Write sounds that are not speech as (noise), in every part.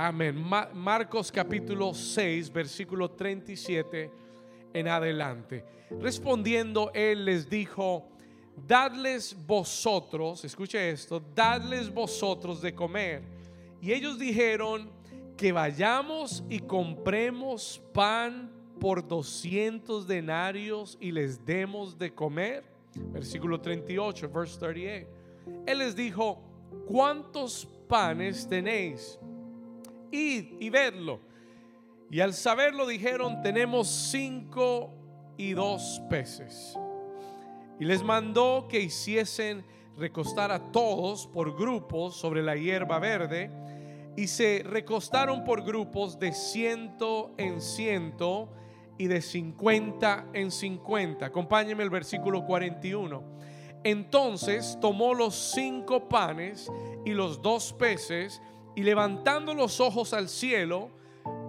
Amén. Ma- Marcos capítulo 6, versículo 37 en adelante. Respondiendo, él les dijo, dadles vosotros, escuche esto, dadles vosotros de comer. Y ellos dijeron que vayamos y compremos pan por 200 denarios y les demos de comer. Versículo 38, verse 38. Él les dijo, ¿cuántos panes tenéis? Y vedlo. Y al saberlo dijeron, tenemos cinco y dos peces. Y les mandó que hiciesen recostar a todos por grupos sobre la hierba verde. Y se recostaron por grupos de ciento en ciento y de cincuenta en cincuenta. Acompáñenme el versículo 41. Entonces tomó los cinco panes y los dos peces y levantando los ojos al cielo,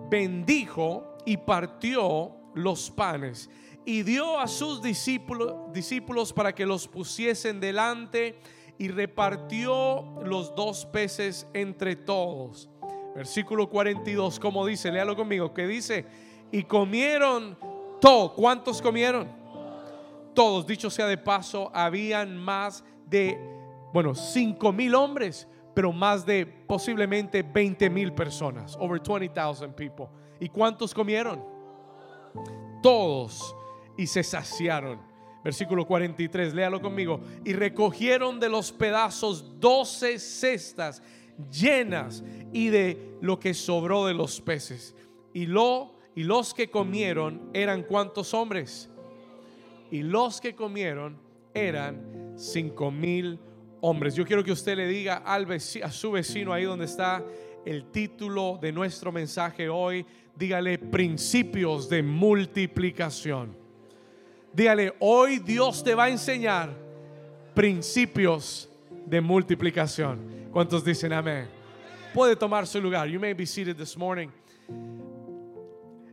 bendijo y partió los panes y dio a sus discípulos, discípulos para que los pusiesen delante y repartió los dos peces entre todos. Versículo 42, como dice, léalo conmigo, que dice, y comieron todo. ¿Cuántos comieron? Todos, dicho sea de paso, habían más de, bueno, cinco mil hombres, pero más de posiblemente 20 mil personas, over 20,000 people. ¿Y cuántos comieron? Todos y se saciaron. Versículo 43, léalo conmigo. Y recogieron de los pedazos 12 cestas llenas y de lo que sobró de los peces. Y lo y los que comieron eran cuántos hombres? Y los que comieron eran cinco mil hombres. Yo quiero que usted le diga al veci- a su vecino ahí donde está el título de nuestro mensaje hoy. Dígale principios de multiplicación. Dígale, hoy Dios te va a enseñar principios de multiplicación. ¿Cuántos dicen amén? Puede tomar su lugar. You may be seated this morning.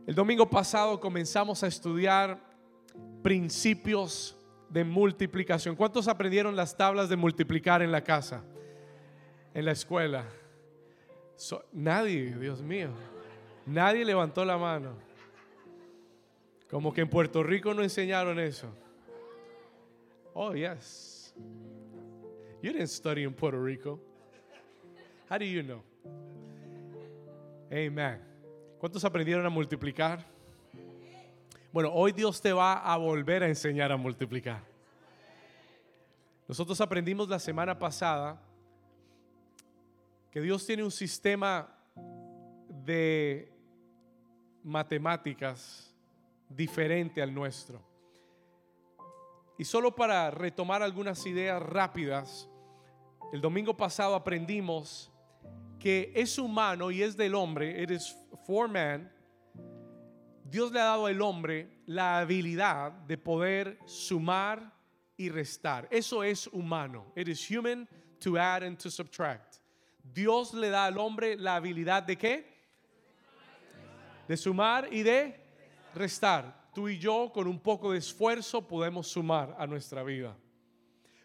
El domingo pasado comenzamos a estudiar principios de multiplicación. ¿Cuántos aprendieron las tablas de multiplicar en la casa? En la escuela. Nadie, Dios mío. Nadie levantó la mano. Como que en Puerto Rico no enseñaron eso. Oh, yes. You didn't study in Puerto Rico. How do you know? Amen. ¿Cuántos aprendieron a multiplicar? Bueno, hoy Dios te va a volver a enseñar a multiplicar. Nosotros aprendimos la semana pasada que Dios tiene un sistema de matemáticas diferente al nuestro. Y solo para retomar algunas ideas rápidas, el domingo pasado aprendimos que es humano y es del hombre, it is for man. Dios le ha dado al hombre la habilidad de poder sumar y restar. Eso es humano. It is human to add and to subtract. Dios le da al hombre la habilidad de qué? De sumar y de restar. Tú y yo con un poco de esfuerzo podemos sumar a nuestra vida.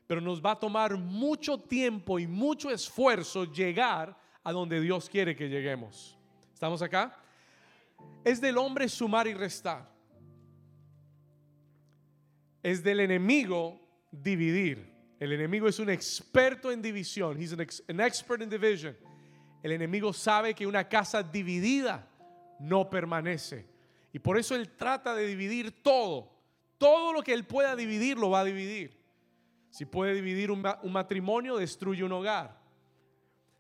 Pero nos va a tomar mucho tiempo y mucho esfuerzo llegar a donde Dios quiere que lleguemos. ¿Estamos acá? Es del hombre sumar y restar. Es del enemigo dividir. El enemigo es un experto en división. He's an, ex- an expert in division. El enemigo sabe que una casa dividida no permanece. Y por eso él trata de dividir todo. Todo lo que él pueda dividir lo va a dividir. Si puede dividir un matrimonio, destruye un hogar.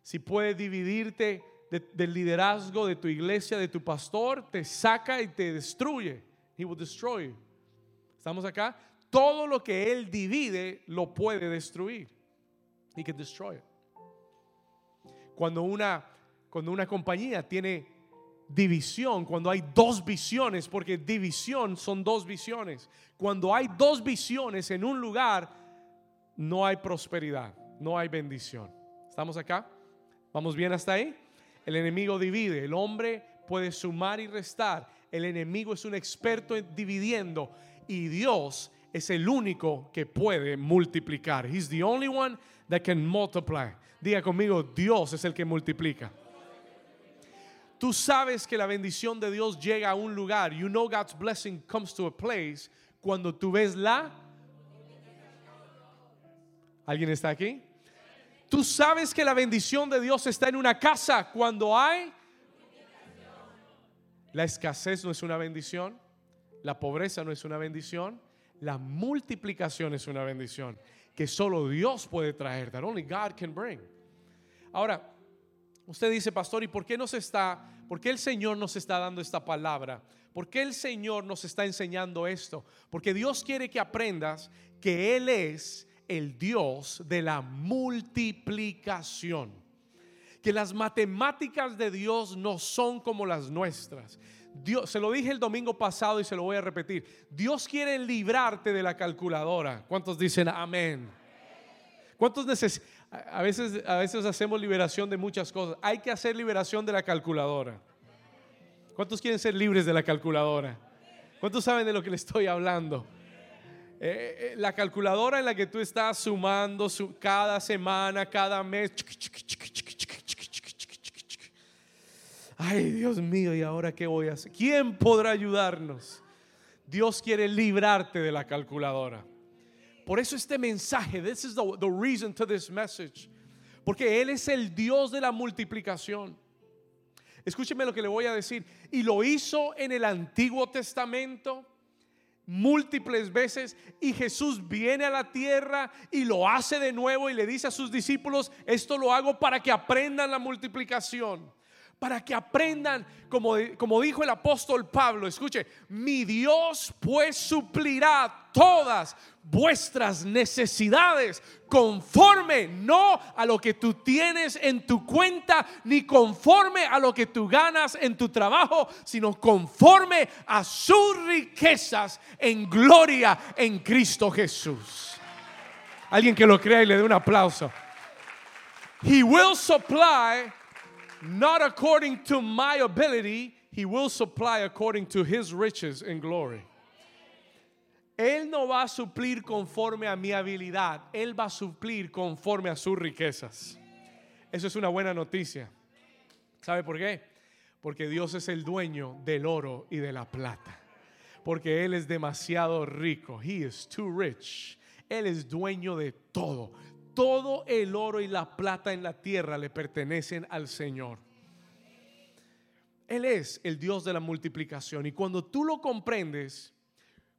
Si puede dividirte de- del liderazgo de tu iglesia, de tu pastor, te saca y te destruye. He will destroy you. ¿Estamos acá? Todo lo que él divide lo puede destruir. He can destroy it. Cuando una, cuando una compañía tiene división, cuando hay dos visiones, porque división son dos visiones. Cuando hay dos visiones en un lugar, no hay prosperidad, no hay bendición. ¿Estamos acá? ¿Vamos bien hasta ahí? El enemigo divide, el hombre puede sumar y restar. El enemigo es un experto en dividiendo y Dios es el único que puede multiplicar. He's the only one that can multiply. Diga conmigo, Dios es el que multiplica. Tú sabes que la bendición de Dios llega a un lugar. You know God's blessing comes to a place cuando tú ves la... ¿Alguien está aquí? Tú sabes que la bendición de Dios está en una casa cuando hay... La escasez no es una bendición. La pobreza no es una bendición. La multiplicación es una bendición que solo Dios puede traer. That only God can bring. Ahora, usted dice, pastor, ¿y por qué nos está, por qué el Señor nos está dando esta palabra? ¿Por qué el Señor nos está enseñando esto? Porque Dios quiere que aprendas que Él es el Dios de la multiplicación. Que las matemáticas de Dios no son como las nuestras. Dios, se lo dije el domingo pasado y se lo voy a repetir. Dios quiere librarte de la calculadora. ¿Cuántos dicen amén? ¿Cuántos necesitan? A veces, a veces hacemos liberación de muchas cosas. Hay que hacer liberación de la calculadora. ¿Cuántos quieren ser libres de la calculadora? ¿Cuántos saben de lo que le estoy hablando? Eh, eh, la calculadora en la que tú estás sumando cada semana, cada mes. Ay, Dios mío, ¿y ahora qué voy a hacer? ¿Quién podrá ayudarnos? Dios quiere librarte de la calculadora. Por eso este mensaje, this is the, reason to this message. Porque Él es el Dios de la multiplicación. Escúcheme lo que le voy a decir. Y lo hizo en el Antiguo Testamento múltiples veces y Jesús viene a la tierra y lo hace de nuevo y le dice a sus discípulos, esto lo hago para que aprendan la multiplicación para que aprendan, como, como dijo el apóstol Pablo, escuche, mi Dios pues suplirá todas vuestras necesidades conforme no a lo que tú tienes en tu cuenta, ni conforme a lo que tú ganas en tu trabajo, sino conforme a sus riquezas en gloria en Cristo Jesús. Alguien que lo crea y le dé un aplauso. He will supply not according to my ability, he will supply according to his riches and glory. Él no va a suplir conforme a mi habilidad, Él va a suplir conforme a sus riquezas. Eso es una buena noticia. ¿Sabe por qué? Porque Dios es el dueño del oro y de la plata. Porque Él es demasiado rico. He is too rich. Él es dueño de todo todo el oro y la plata en la tierra le pertenecen al Señor. Él es el Dios de la multiplicación. Y cuando tú lo comprendes,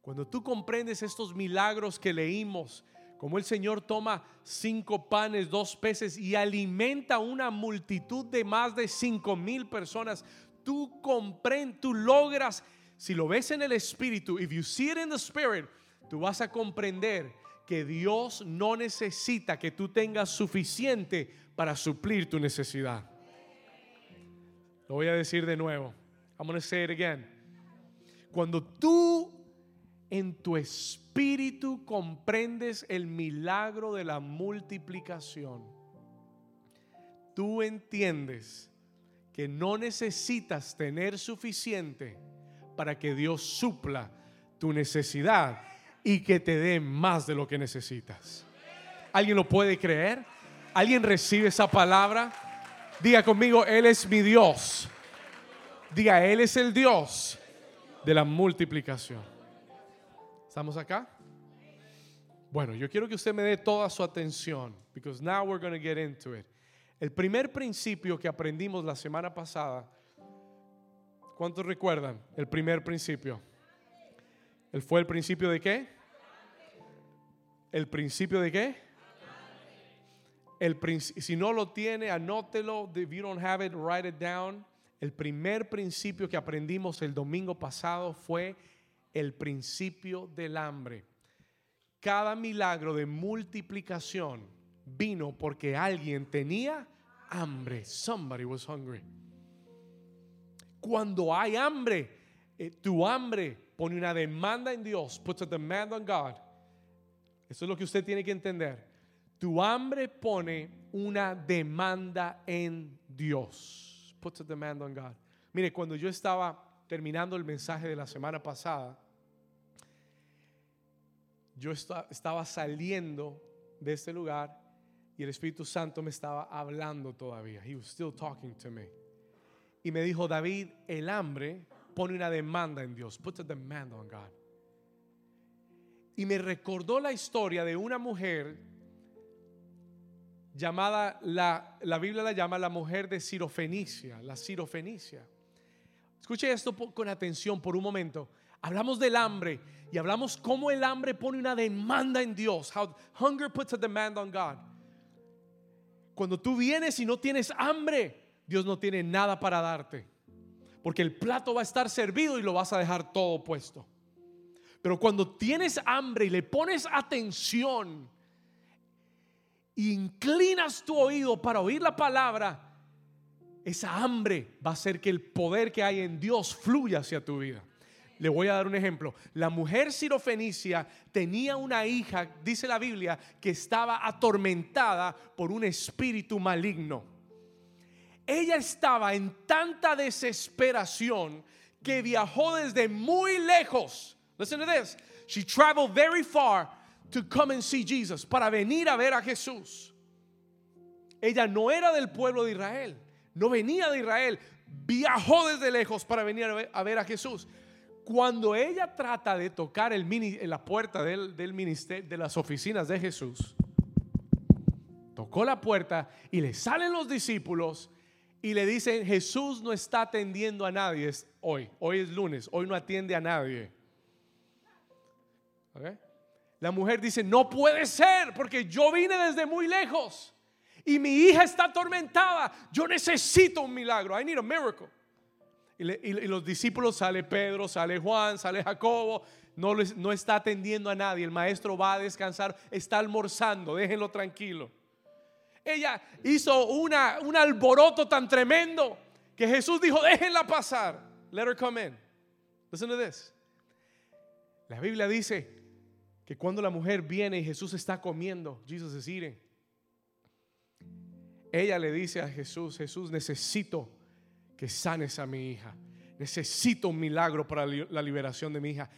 cuando tú comprendes estos milagros que leímos, como el Señor toma cinco panes, dos peces y alimenta una multitud de más de cinco mil personas, tú comprendes, tú logras, si lo ves en el Espíritu, if you see it in the Spirit, tú vas a comprender que Dios no necesita que tú tengas suficiente para suplir tu necesidad. Lo voy a decir de nuevo. I'm going to say it again. Cuando tú en tu espíritu comprendes el milagro de la multiplicación, tú entiendes que no necesitas tener suficiente para que Dios supla tu necesidad y que te dé más de lo que necesitas. ¿Alguien lo puede creer? ¿Alguien recibe esa palabra? Diga conmigo, Él es mi Dios. Diga, Él es el Dios de la multiplicación. ¿Estamos acá? Bueno, yo quiero que usted me dé toda su atención, because now we're going to get into it. El primer principio que aprendimos la semana pasada, ¿cuántos recuerdan? El primer principio. ¿Él fue el principio de qué? ¿El principio de qué? El si no lo tiene, anótelo. If you don't have it, write it down. El primer principio que aprendimos el domingo pasado fue el principio del hambre. Cada milagro de multiplicación vino porque alguien tenía hambre. Somebody was hungry. Cuando hay hambre, eh, tu hambre pone una demanda en Dios, puts a demand on God. Eso es lo que usted tiene que entender. Tu hambre pone una demanda en Dios. Puts a demand on God. Mire, cuando yo estaba terminando el mensaje de la semana pasada, yo estaba saliendo de este lugar y el Espíritu Santo me estaba hablando todavía. He was still talking to me. y me dijo, David, el hambre pone una demanda en Dios. Put a demand on God. Y me recordó la historia de una mujer llamada, la, la Biblia la llama la mujer de Cirofenicia, la Cirofenicia. Escuche esto con atención por un momento. Hablamos del hambre y hablamos cómo el hambre pone una demanda en Dios. How hunger puts a demand on God. Cuando tú vienes y no tienes hambre, Dios no tiene nada para darte. Porque el plato va a estar servido y lo vas a dejar todo puesto. Pero cuando tienes hambre y le pones atención inclinas tu oído para oír la palabra, esa hambre va a hacer que el poder que hay en Dios fluya hacia tu vida. Le voy a dar un ejemplo. La mujer sirofenicia tenía una hija, dice la Biblia, que estaba atormentada por un espíritu maligno. Ella estaba en tanta desesperación que viajó desde muy lejos. Listen to this. She traveled very far to come and see Jesus, para venir a ver a Jesús. Ella no era del pueblo de Israel, no venía de Israel, viajó desde lejos para venir a ver a Jesús. Cuando ella trata de tocar el en la puerta del ministerio, de las oficinas de Jesús, tocó la puerta y le salen los discípulos y le dicen, Jesús no está atendiendo a nadie hoy, hoy es lunes, hoy no atiende a nadie. La mujer dice, no puede ser porque yo vine desde muy lejos y mi hija está atormentada, yo necesito un milagro, I need a miracle. Y, los discípulos, sale Pedro, sale Juan, sale Jacobo, no, no está atendiendo a nadie. El maestro va a descansar, está almorzando, déjenlo tranquilo. Ella hizo una, un alboroto tan tremendo que Jesús dijo, déjenla pasar. Let her come in. Listen to this. La Biblia dice que cuando la mujer viene y Jesús está comiendo, Jesus is eating. Ella le dice a Jesús, Jesús, necesito que sanes a mi hija. Necesito un milagro para la liberación de mi hija.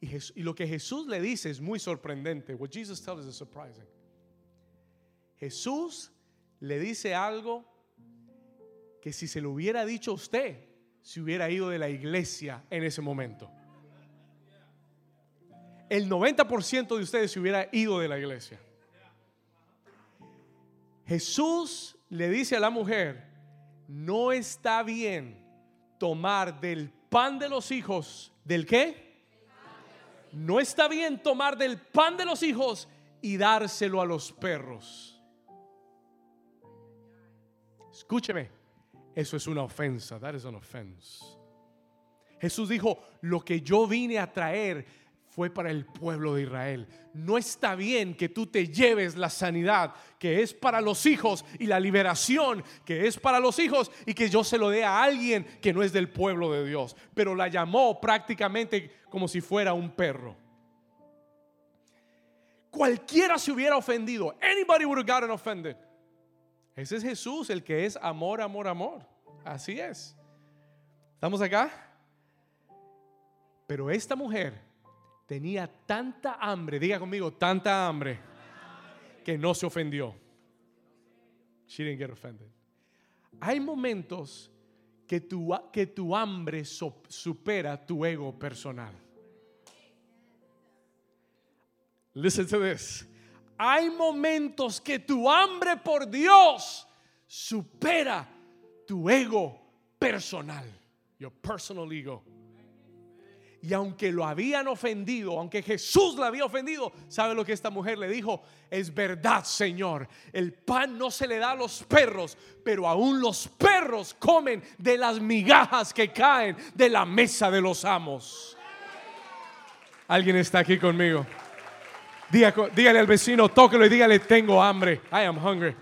Y, lo que Jesús le dice es muy sorprendente. What Jesus tells is surprising. Jesús le dice algo que si se lo hubiera dicho a usted, se hubiera ido de la iglesia en ese momento. El 90% de ustedes se hubiera ido de la iglesia. Jesús le dice a la mujer, no está bien tomar del pan de los hijos, ¿del qué? No está bien tomar del pan de los hijos y dárselo a los perros. Escúcheme, eso es una ofensa. That is an offense. Jesús dijo, lo que yo vine a traer fue para el pueblo de Israel. No está bien que tú te lleves la sanidad que es para los hijos y la liberación que es para los hijos y que yo se lo dé a alguien que no es del pueblo de Dios. Pero la llamó prácticamente como si fuera un perro. Cualquiera se hubiera ofendido. Anybody would have gotten offended. Ese es Jesús, el que es amor, amor, amor. Así es. ¿Estamos acá? Pero esta mujer tenía tanta hambre, diga conmigo, tanta hambre, que no se ofendió. She didn't get offended. Hay momentos que tu, que tu hambre supera tu ego personal. Listen to this. Hay momentos que tu hambre por Dios supera tu ego personal. Your personal ego. Y aunque lo habían ofendido, aunque Jesús la había ofendido, ¿sabe lo que esta mujer le dijo? Es verdad, Señor. El pan no se le da a los perros, pero aún los perros comen de las migajas que caen de la mesa de los amos. ¿Alguien está aquí conmigo? Dígale, al vecino, tóquelo y dígale, tengo hambre. I am hungry.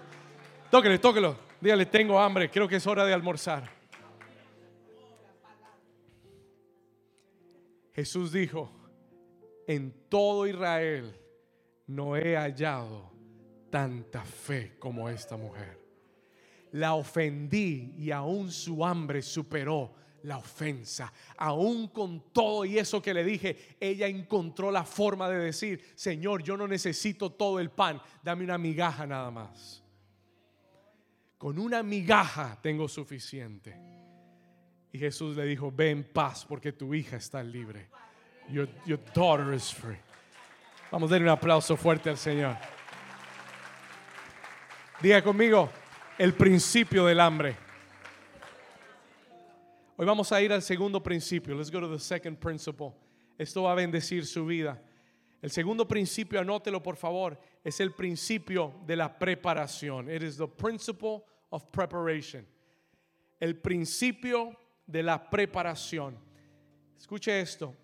Tóquele, tóquelo. Dígale, tengo hambre. Creo que es hora de almorzar. Jesús dijo, en todo Israel no he hallado tanta fe como esta mujer. La ofendí y aún su hambre superó la ofensa. Aún con todo y eso que le dije, ella encontró la forma de decir, Señor, yo no necesito todo el pan, dame una migaja nada más. Con una migaja tengo suficiente. Y Jesús le dijo, ve en paz porque tu hija está libre. Your, your daughter is free. Vamos a darle un aplauso fuerte al Señor. Diga conmigo, el principio del hambre. Hoy vamos a ir al segundo principio. Let's go to the second principle. Esto va a bendecir su vida. El segundo principio, anótelo por favor, es el principio de la preparación. It is the principle of preparation. El principio de la preparación. Escuche esto.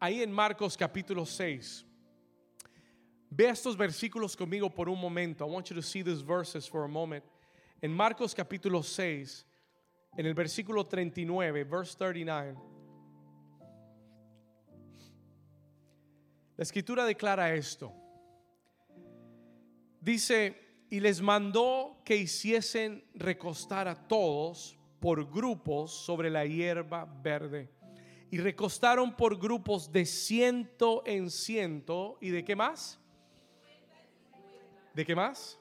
Ahí en Marcos capítulo 6. Ve estos versículos conmigo por un momento. I want you to see these verses for a moment. En Marcos capítulo 6, en el versículo 39, verse 39. La escritura declara esto. Dice, y les mandó que hiciesen recostar a todos por grupos sobre la hierba verde. Y recostaron por grupos de ciento en ciento. ¿Y de qué más? ¿De qué más?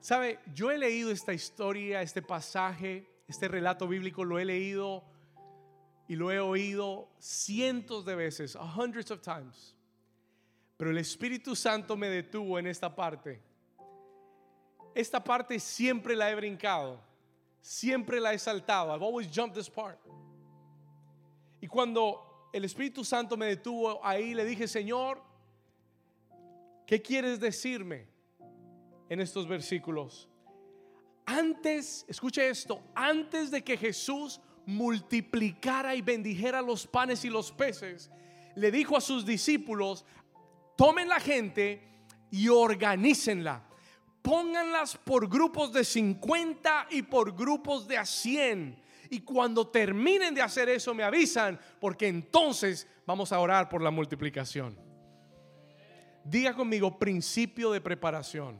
Sabe, yo he leído esta historia, este pasaje, este relato bíblico, lo he leído y lo he oído cientos de veces, hundreds of times. Pero el Espíritu Santo me detuvo en esta parte. Esta parte siempre la he brincado, siempre la he saltado. I've always jumped this part. Y cuando el Espíritu Santo me detuvo ahí, le dije, Señor, ¿qué quieres decirme en estos versículos? Antes, escuche esto, antes de que Jesús multiplicara y bendijera los panes y los peces, le dijo a sus discípulos, tomen la gente y organícenla. Pónganlas por grupos de 50 y por grupos de a 100. Y cuando terminen de hacer eso me avisan, porque entonces vamos a orar por la multiplicación. Diga conmigo, principio de preparación.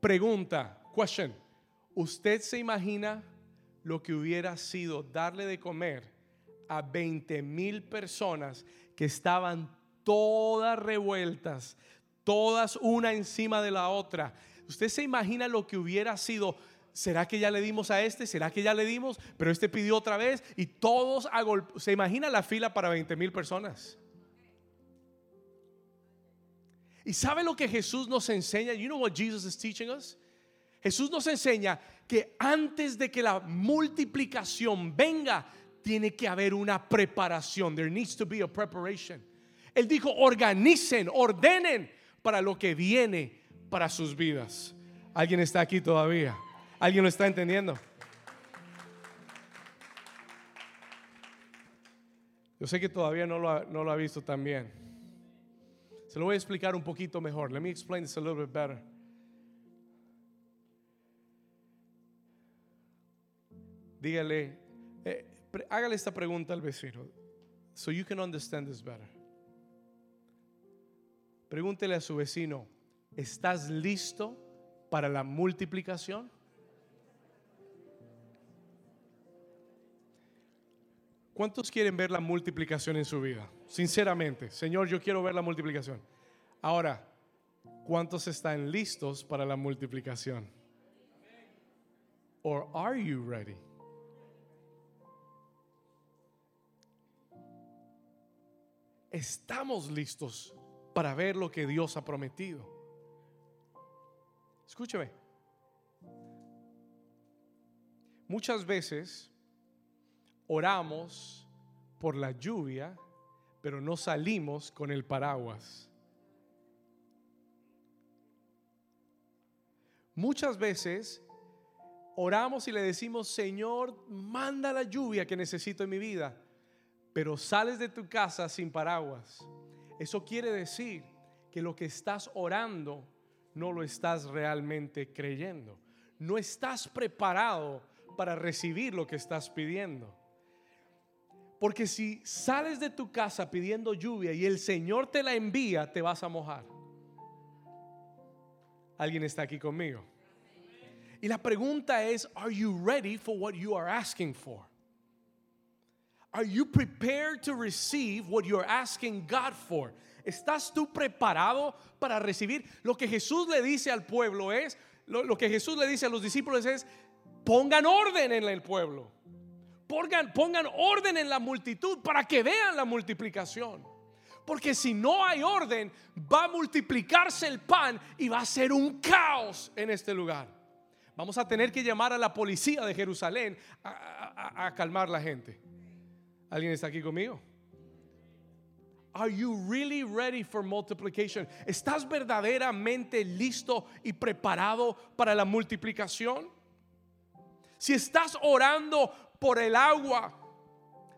Pregunta, question. ¿Usted se imagina lo que hubiera sido darle de comer a 20 mil personas que estaban todas revueltas, todas una encima de la otra? ¿Usted se imagina lo que hubiera sido? ¿Será que ya le dimos a este? ¿Será que ya le dimos? Pero este pidió otra vez y todos a ¿Se imagina la fila para 20 mil personas? ¿Y sabe lo que Jesús nos enseña? You know what Jesus is teaching us? Jesús nos enseña que antes de que la multiplicación venga, tiene que haber una preparación. There needs to be a preparation. Él dijo, organicen, ordenen para lo que viene para sus vidas. ¿Alguien está aquí todavía? ¿Alguien lo está entendiendo? Yo sé que todavía no lo ha, no lo ha visto también. Se lo voy a explicar un poquito mejor. Let me explain this a little bit better. Dígale, eh, hágale esta pregunta al vecino, so you can understand this better. Pregúntele a su vecino, ¿estás listo para la multiplicación? ¿Cuántos quieren ver la multiplicación en su vida? Sinceramente, Señor, yo quiero ver la multiplicación. Ahora, ¿cuántos están listos para la multiplicación? Or are you ready? Estamos listos para ver lo que Dios ha prometido. Escúcheme. Muchas veces oramos por la lluvia, pero no salimos con el paraguas. Muchas veces oramos y le decimos, Señor, manda la lluvia que necesito en mi vida, pero sales de tu casa sin paraguas. Eso quiere decir que lo que estás orando no lo estás realmente creyendo. No estás preparado para recibir lo que estás pidiendo. Porque si sales de tu casa pidiendo lluvia y el Señor te la envía, te vas a mojar. ¿Alguien está aquí conmigo? Y la pregunta es, are you ready for what you are asking for? Are you prepared to receive what you are asking God for? ¿Estás tú preparado para recibir? Lo que Jesús le dice al pueblo es, lo, que Jesús le dice a los discípulos es, pongan orden en el pueblo. Pongan, orden en la multitud para que vean la multiplicación. Porque si no hay orden, va a multiplicarse el pan y va a ser un caos en este lugar. Vamos a tener que llamar a la policía de Jerusalén a calmar la gente. ¿Alguien está aquí conmigo? Are you really ready for multiplication? ¿Estás verdaderamente listo y preparado para la multiplicación? Si estás orando por el agua,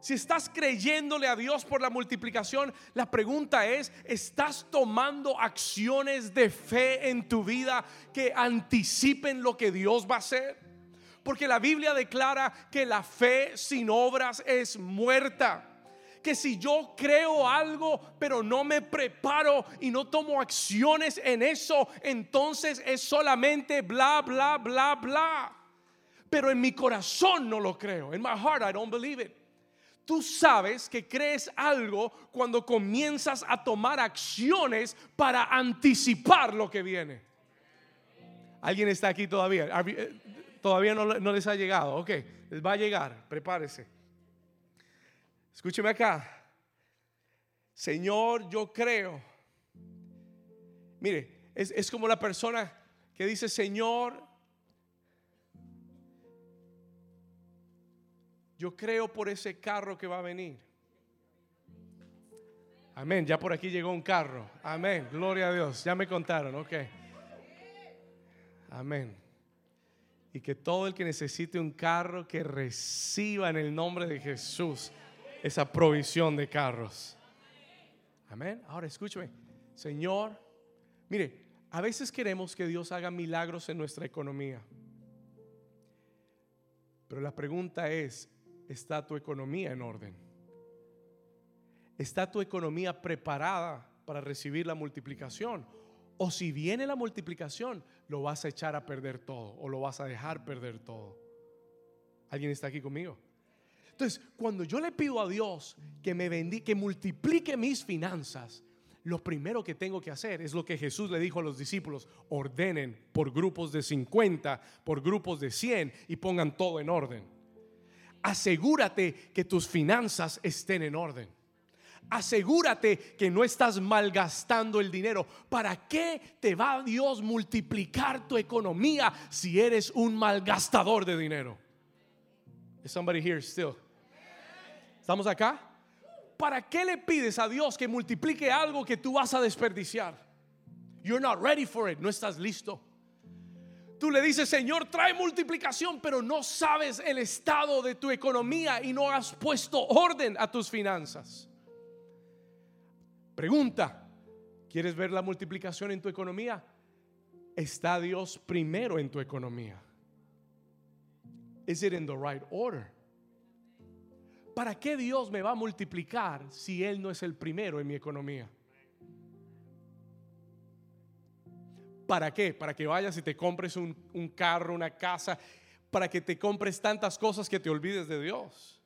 si estás creyéndole a Dios por la multiplicación, la pregunta es, ¿estás tomando acciones de fe en tu vida que anticipen lo que Dios va a hacer? Porque la Biblia declara que la fe sin obras es muerta que si yo creo algo, pero no me preparo y no tomo acciones en eso, entonces es solamente bla, bla, bla, bla. Pero en mi corazón no lo creo. En my heart I don't believe it. Tú sabes que crees algo cuando comienzas a tomar acciones para anticipar lo que viene. ¿Alguien está aquí todavía? Todavía no, les ha llegado. Ok, les va a llegar. Prepárese. Escúcheme acá. Señor, yo creo. Mire, es, como la persona que dice, Señor, yo creo por ese carro que va a venir. Amén. Ya por aquí llegó un carro. Amén. Gloria a Dios. Ya me contaron. Ok. Amén. Y que todo el que necesite un carro que reciba en el nombre de Jesús esa provisión de carros. Amén. Ahora escúcheme, Señor, mire, a veces queremos que Dios haga milagros en nuestra economía. Pero la pregunta es, ¿está tu economía en orden? ¿Está tu economía preparada para recibir la multiplicación? O si viene la multiplicación, lo vas a echar a perder todo o lo vas a dejar perder todo. ¿Alguien está aquí conmigo? Entonces, cuando yo le pido a Dios que me bendiga, que multiplique mis finanzas, lo primero que tengo que hacer es lo que Jesús le dijo a los discípulos, ordenen por grupos de 50, por grupos de 100 y pongan todo en orden. Asegúrate que tus finanzas estén en orden. Asegúrate que no estás malgastando el dinero. ¿Para qué te va Dios multiplicar tu economía si eres un malgastador de dinero? Is somebody here still? ¿Estamos acá? ¿Para qué le pides a Dios que multiplique algo que tú vas a desperdiciar? You're not ready for it, no estás listo. Tú le dices, Señor, trae multiplicación, pero no sabes el estado de tu economía y no has puesto orden a tus finanzas. Pregunta, ¿quieres ver la multiplicación en tu economía? ¿Está Dios primero en tu economía? ¿Is it in the right order? ¿para qué Dios me va a multiplicar si Él no es el primero en mi economía? ¿Para qué? Para que vayas y te compres un, carro, una casa, para que te compres tantas cosas que te olvides de Dios.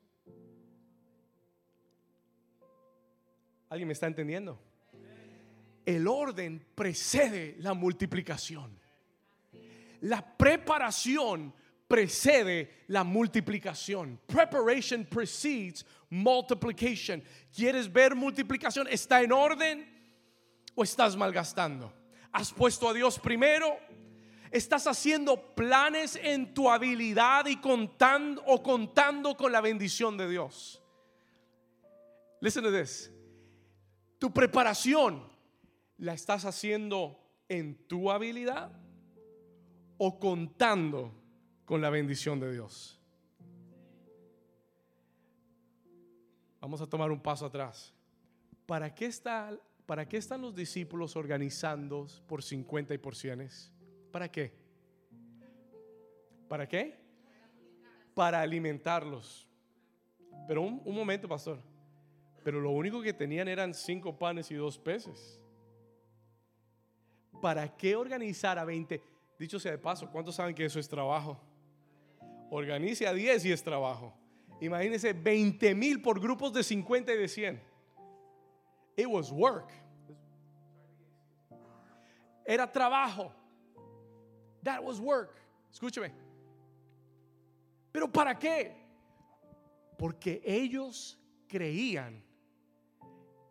¿Alguien me está entendiendo? El orden precede la multiplicación. La preparación precede la multiplicación. Preparation precedes multiplication. ¿Quieres ver multiplicación? ¿Está en orden o estás malgastando? ¿Has puesto a Dios primero? ¿Estás haciendo planes en tu habilidad y contando o contando con la bendición de Dios? Listen to this. Tu preparación la estás haciendo en tu habilidad o contando con la bendición de Dios. Vamos a tomar un paso atrás. ¿Para qué, está, ¿Para qué están los discípulos organizando por 50 y por 100? ¿Para qué? ¿Para qué? Para alimentarlos. Pero un, un momento, pastor. Pero lo único que tenían eran cinco panes y dos peces. ¿Para qué organizar a 20? Dicho sea de paso, ¿cuántos saben que eso es trabajo? Organice a 10 y es trabajo. Imagínense 20 mil por grupos de 50 y de 100. It was work. Era trabajo. That was work. Escúcheme. ¿Pero para qué? Porque ellos creían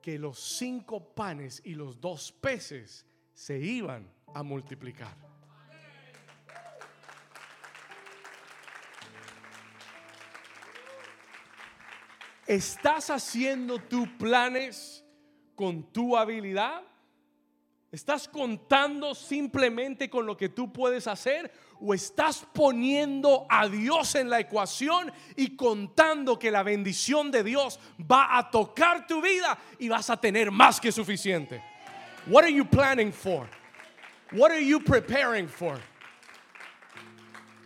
que los cinco panes y los dos peces se iban a multiplicar. ¿Estás haciendo tus planes con tu habilidad? ¿Estás contando simplemente con lo que tú puedes hacer? ¿O estás poniendo a Dios en la ecuación y contando que la bendición de Dios va a tocar tu vida y vas a tener más que suficiente? What are you planning for? What are you preparing for?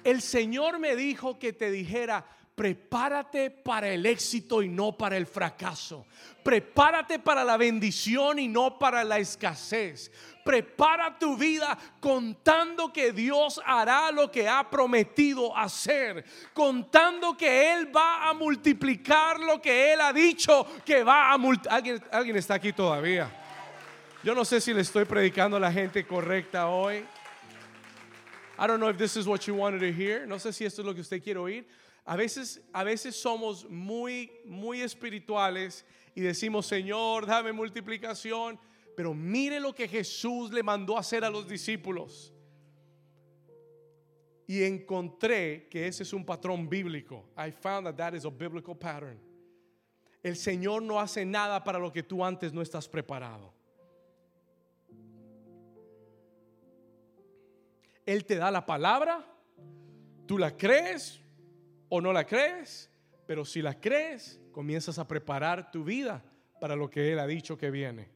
El Señor me dijo que te dijera, prepárate para el éxito y no para el fracaso. Prepárate para la bendición y no para la escasez. Prepara tu vida contando que Dios hará lo que ha prometido hacer. Contando que Él va a multiplicar lo que Él ha dicho que va a multiplicar. ¿Alguien, ¿Alguien está aquí todavía? Yo no sé si le estoy predicando a la gente correcta hoy. I don't know if this is what you wanted to hear. No sé si esto es lo que usted quiere oír. A veces, a veces somos muy, muy espirituales y decimos, Señor, dame multiplicación. Pero mire lo que Jesús le mandó hacer a los discípulos. Y encontré que ese es un patrón bíblico. I found that that is a biblical pattern. El Señor no hace nada para lo que tú antes no estás preparado. Él te da la palabra, tú la crees, o no la crees, pero si la crees, comienzas a preparar tu vida para lo que Él ha dicho que viene.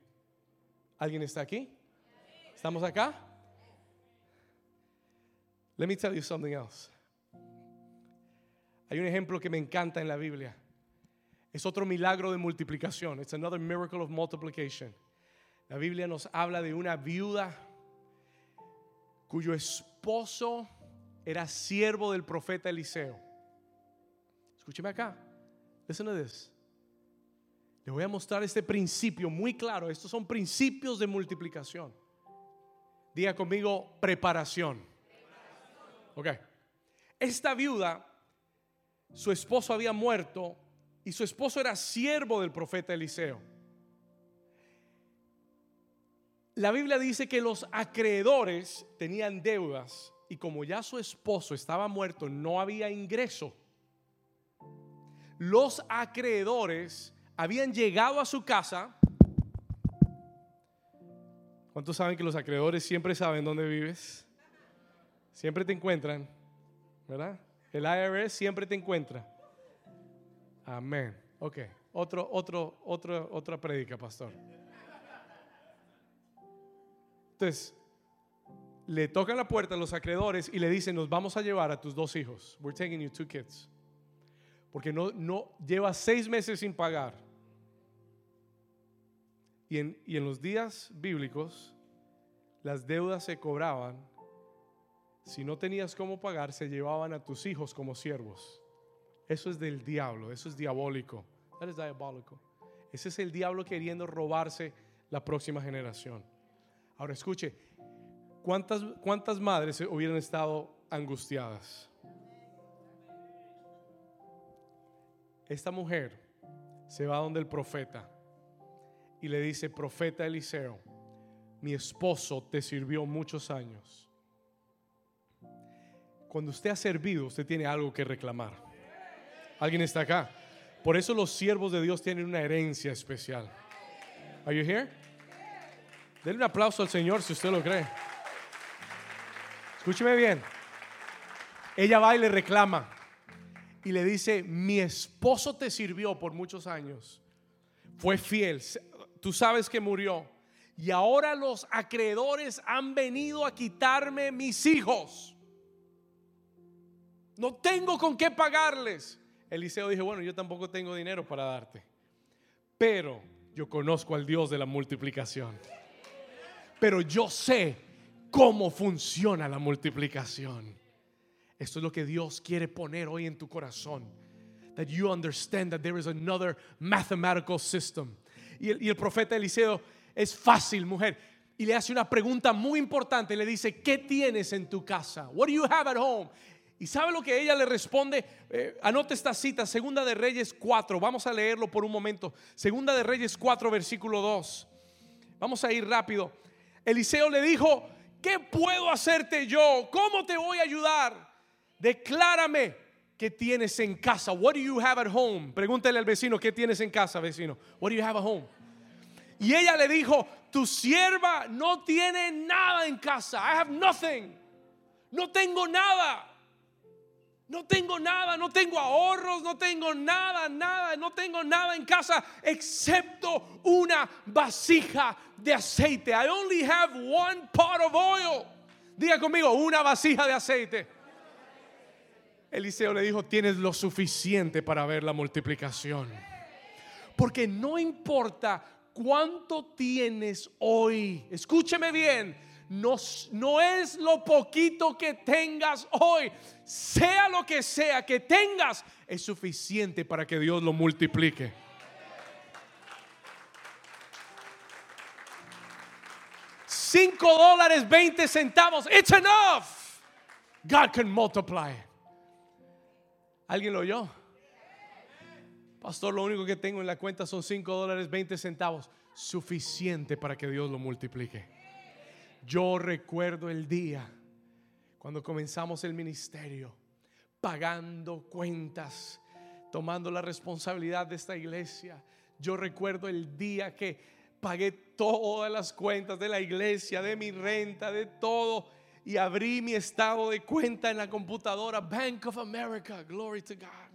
¿Alguien está aquí? ¿Estamos acá? Let me tell you something else. Hay un ejemplo que me encanta en la Biblia. Es otro milagro de multiplicación. It's another miracle of multiplication. La Biblia nos habla de una viuda cuyo esposo era siervo del profeta Eliseo. Escúcheme acá. Listen to. Le voy a mostrar este principio muy claro. Estos son principios de multiplicación. Diga conmigo preparación. Ok. Esta viuda, su esposo había muerto y su esposo era siervo del profeta Eliseo. La Biblia dice que los acreedores tenían deudas y como ya su esposo estaba muerto, no había ingreso los acreedores habían llegado a su casa. ¿Cuántos saben que los acreedores siempre saben dónde vives? Siempre te encuentran, ¿verdad? El IRS siempre te encuentra. Amén. Ok, otro, otro, otro, otra predica, pastor. Entonces, le tocan la puerta a los acreedores y le dicen, nos vamos a llevar a tus dos hijos. We're taking you two kids porque no, no lleva seis meses sin pagar. Y en, y en los días bíblicos, las deudas se cobraban. Si no tenías cómo pagar, se llevaban a tus hijos como siervos. Eso es del diablo, eso es diabólico. That is diabólico. Ese es el diablo queriendo robarse la próxima generación. Ahora escuche, ¿cuántas, cuántas madres hubieran estado angustiadas? Esta mujer se va donde el profeta y le dice, profeta Eliseo, mi esposo te sirvió muchos años. Cuando usted ha servido, usted tiene algo que reclamar. ¿Alguien está acá? Por eso los siervos de Dios tienen una herencia especial. Are you here? Denle un aplauso al Señor si usted lo cree. Escúcheme bien. Ella va y le reclama y le dice, mi esposo te sirvió por muchos años, fue fiel, tú sabes que murió, y ahora los acreedores han venido a quitarme mis hijos. No tengo con qué pagarles. Eliseo dijo, bueno, yo tampoco tengo dinero para darte, pero yo conozco al Dios de la multiplicación. Pero yo sé cómo funciona la multiplicación. Esto es lo que Dios quiere poner hoy en tu corazón. That you understand that there is another mathematical system. Y el, profeta Eliseo es fácil, mujer. Y le hace una pregunta muy importante. Le dice, ¿qué tienes en tu casa? What do you have at home? ¿Y sabe lo que ella le responde? Eh, anote esta cita, Segunda de Reyes 4. Vamos a leerlo por un momento. Segunda de Reyes 4, versículo 2. Vamos a ir rápido. Eliseo le dijo, ¿qué puedo hacerte yo? ¿Cómo te voy a ayudar? Declárame qué tienes en casa. What do you have at home? Pregúntale al vecino, ¿qué tienes en casa, vecino? What do you have at home? Y ella le dijo, tu sierva no tiene nada en casa. I have nothing. No tengo nada. No tengo nada, no tengo ahorros, no tengo nada, nada, no tengo nada en casa excepto una vasija de aceite. I only have one pot of oil. Diga conmigo, una vasija de aceite. Eliseo le dijo, tienes lo suficiente para ver la multiplicación. Porque no importa cuánto tienes hoy. Escúcheme bien, no, es lo poquito que tengas hoy, sea lo que sea que tengas, es suficiente para que Dios lo multiplique. Cinco dólares, 20 centavos, it's enough. God can multiply. ¿Alguien lo oyó? Pastor, lo único que tengo en la cuenta son 5 dólares 20 centavos. Suficiente para que Dios lo multiplique. Yo recuerdo el día cuando comenzamos el ministerio, pagando cuentas, tomando la responsabilidad de esta iglesia. Yo recuerdo el día que pagué todas las cuentas de la iglesia, de mi renta, de todo. Y abrí mi estado de cuenta en la computadora, Bank of America, glory to God.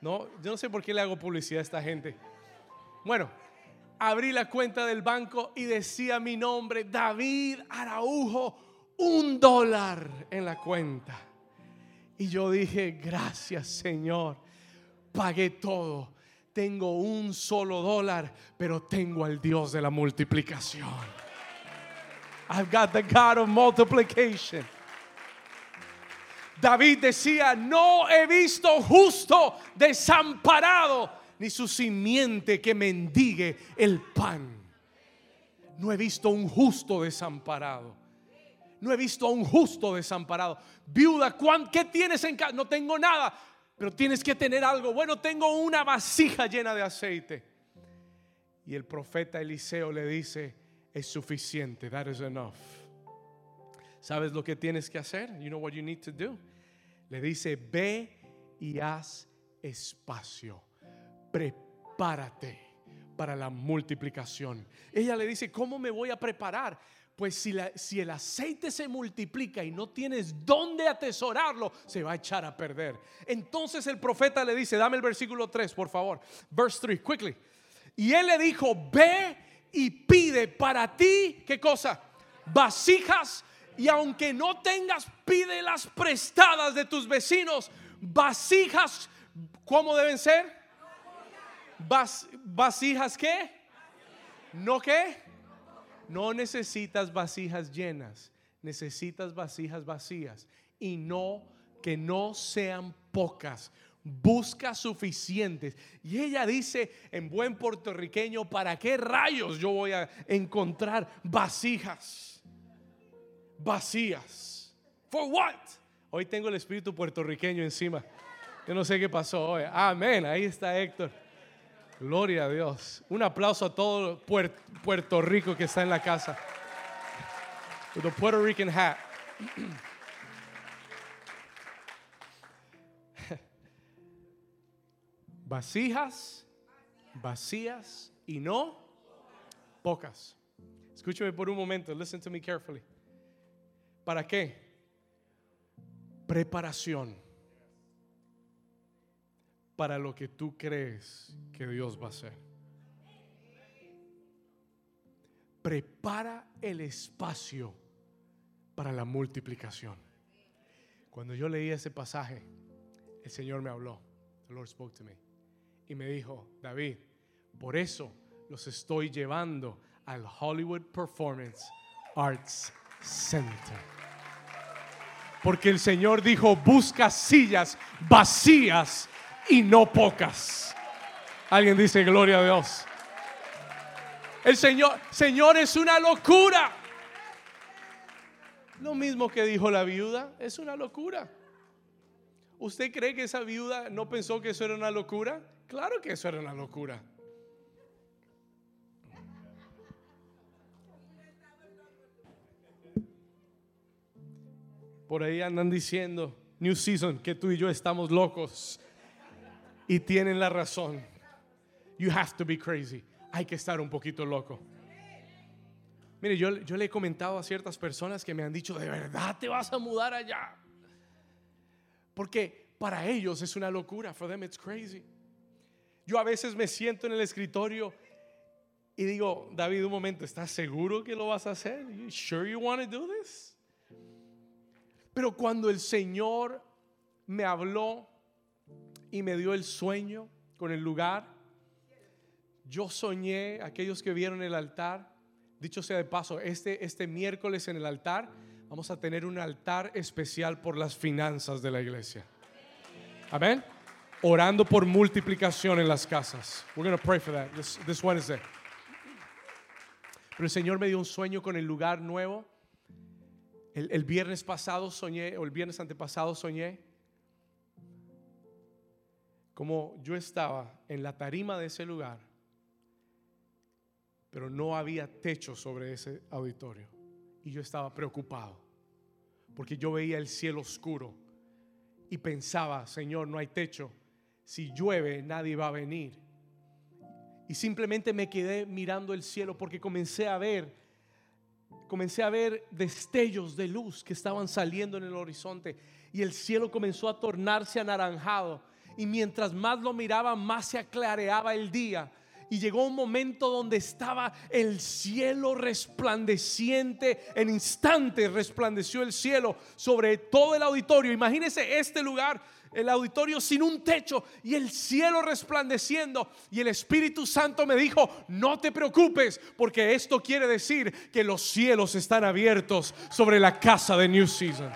No, yo no sé por qué le hago publicidad a esta gente. Bueno, abrí la cuenta del banco y decía mi nombre, David Araujo, un dólar en la cuenta. Y yo dije, gracias Señor, pagué todo. Tengo un solo dólar, pero tengo al Dios de la multiplicación. I've got the God of multiplication. David decía, no he visto justo desamparado, ni su simiente que mendigue el pan. No he visto un justo desamparado. No he visto a un justo desamparado. Viuda, ¿qué tienes en casa? No tengo nada, pero tienes que tener algo. Bueno, tengo una vasija llena de aceite. Y el profeta Eliseo le dice, es suficiente, that is enough. ¿Sabes lo que tienes que hacer? You know what you need to do. Le dice, ve y haz espacio. Prepárate para la multiplicación. Ella le dice, ¿cómo me voy a preparar? Pues si, si, el aceite se multiplica y no tienes dónde atesorarlo, se va a echar a perder. Entonces el profeta le dice, dame el versículo 3, por favor. Verse 3, quickly. Y él le dijo, ve y pide para ti, ¿qué cosa? Vasijas y aunque no tengas, pide las prestadas de tus vecinos. Vasijas, ¿cómo deben ser? vasijas qué? ¿No qué? No necesitas vasijas llenas, necesitas vasijas vacías y no que no sean pocas. Busca suficientes. Y ella dice en buen puertorriqueño, ¿para qué rayos yo voy a encontrar vasijas? vacías. For what? Hoy tengo el espíritu puertorriqueño encima. Yo no sé qué pasó hoy. Amén. Ahí está Héctor. Gloria a Dios. Un aplauso a todo Puerto Rico que está en la casa. A Puerto Rican hat. (clears throat) Vasijas, vacías y no pocas. Escúchame por un momento. Listen to me carefully. ¿Para qué? Preparación para lo que tú crees que Dios va a hacer. Prepara el espacio para la multiplicación. Cuando yo leí ese pasaje, el Señor me habló. The Lord spoke to me. Y me dijo, David, por eso los estoy llevando al Hollywood Performance Arts Center. Porque el Señor dijo, busca sillas vacías y no pocas. Alguien dice, gloria a Dios. El Señor, Señor, es una locura. Lo mismo que dijo la viuda, es una locura. ¿Usted cree que esa viuda no pensó que eso era una locura? Claro que eso era una locura. Por ahí andan diciendo, New Season, que tú y yo estamos locos. Y tienen la razón. You have to be crazy. Hay que estar un poquito loco. Mire, yo, yo le he comentado a ciertas personas que me han dicho, ¿de verdad te vas a mudar allá? Porque para ellos es una locura. For them it's crazy. Yo a veces me siento en el escritorio y digo, David, un momento, ¿estás seguro que lo vas a hacer? You sure you want to do this? Pero cuando el Señor me habló y me dio el sueño con el lugar, yo soñé, aquellos que vieron el altar, dicho sea de paso, este, este miércoles en el altar vamos a tener un altar especial por las finanzas de la iglesia. Amén. Orando por multiplicación en las casas. We're going to pray for that this, this Wednesday. Pero el Señor me dio un sueño con el lugar nuevo el, viernes pasado soñé, o el viernes antepasado soñé, como yo estaba en la tarima de ese lugar, pero no había techo sobre ese auditorio. Y yo estaba preocupado, porque yo veía el cielo oscuro y pensaba, Señor, no hay techo. Si llueve, nadie va a venir. Y simplemente me quedé mirando el cielo porque comencé a ver comencé a ver destellos de luz que estaban saliendo en el horizonte y el cielo comenzó a tornarse anaranjado y mientras más lo miraba más se aclareaba el día y llegó un momento donde estaba el cielo resplandeciente. En instantes resplandeció el cielo sobre todo el auditorio. Imagínense este lugar el auditorio sin un techo y el cielo resplandeciendo. Y el Espíritu Santo me dijo, no te preocupes, porque esto quiere decir que los cielos están abiertos sobre la casa de New Season.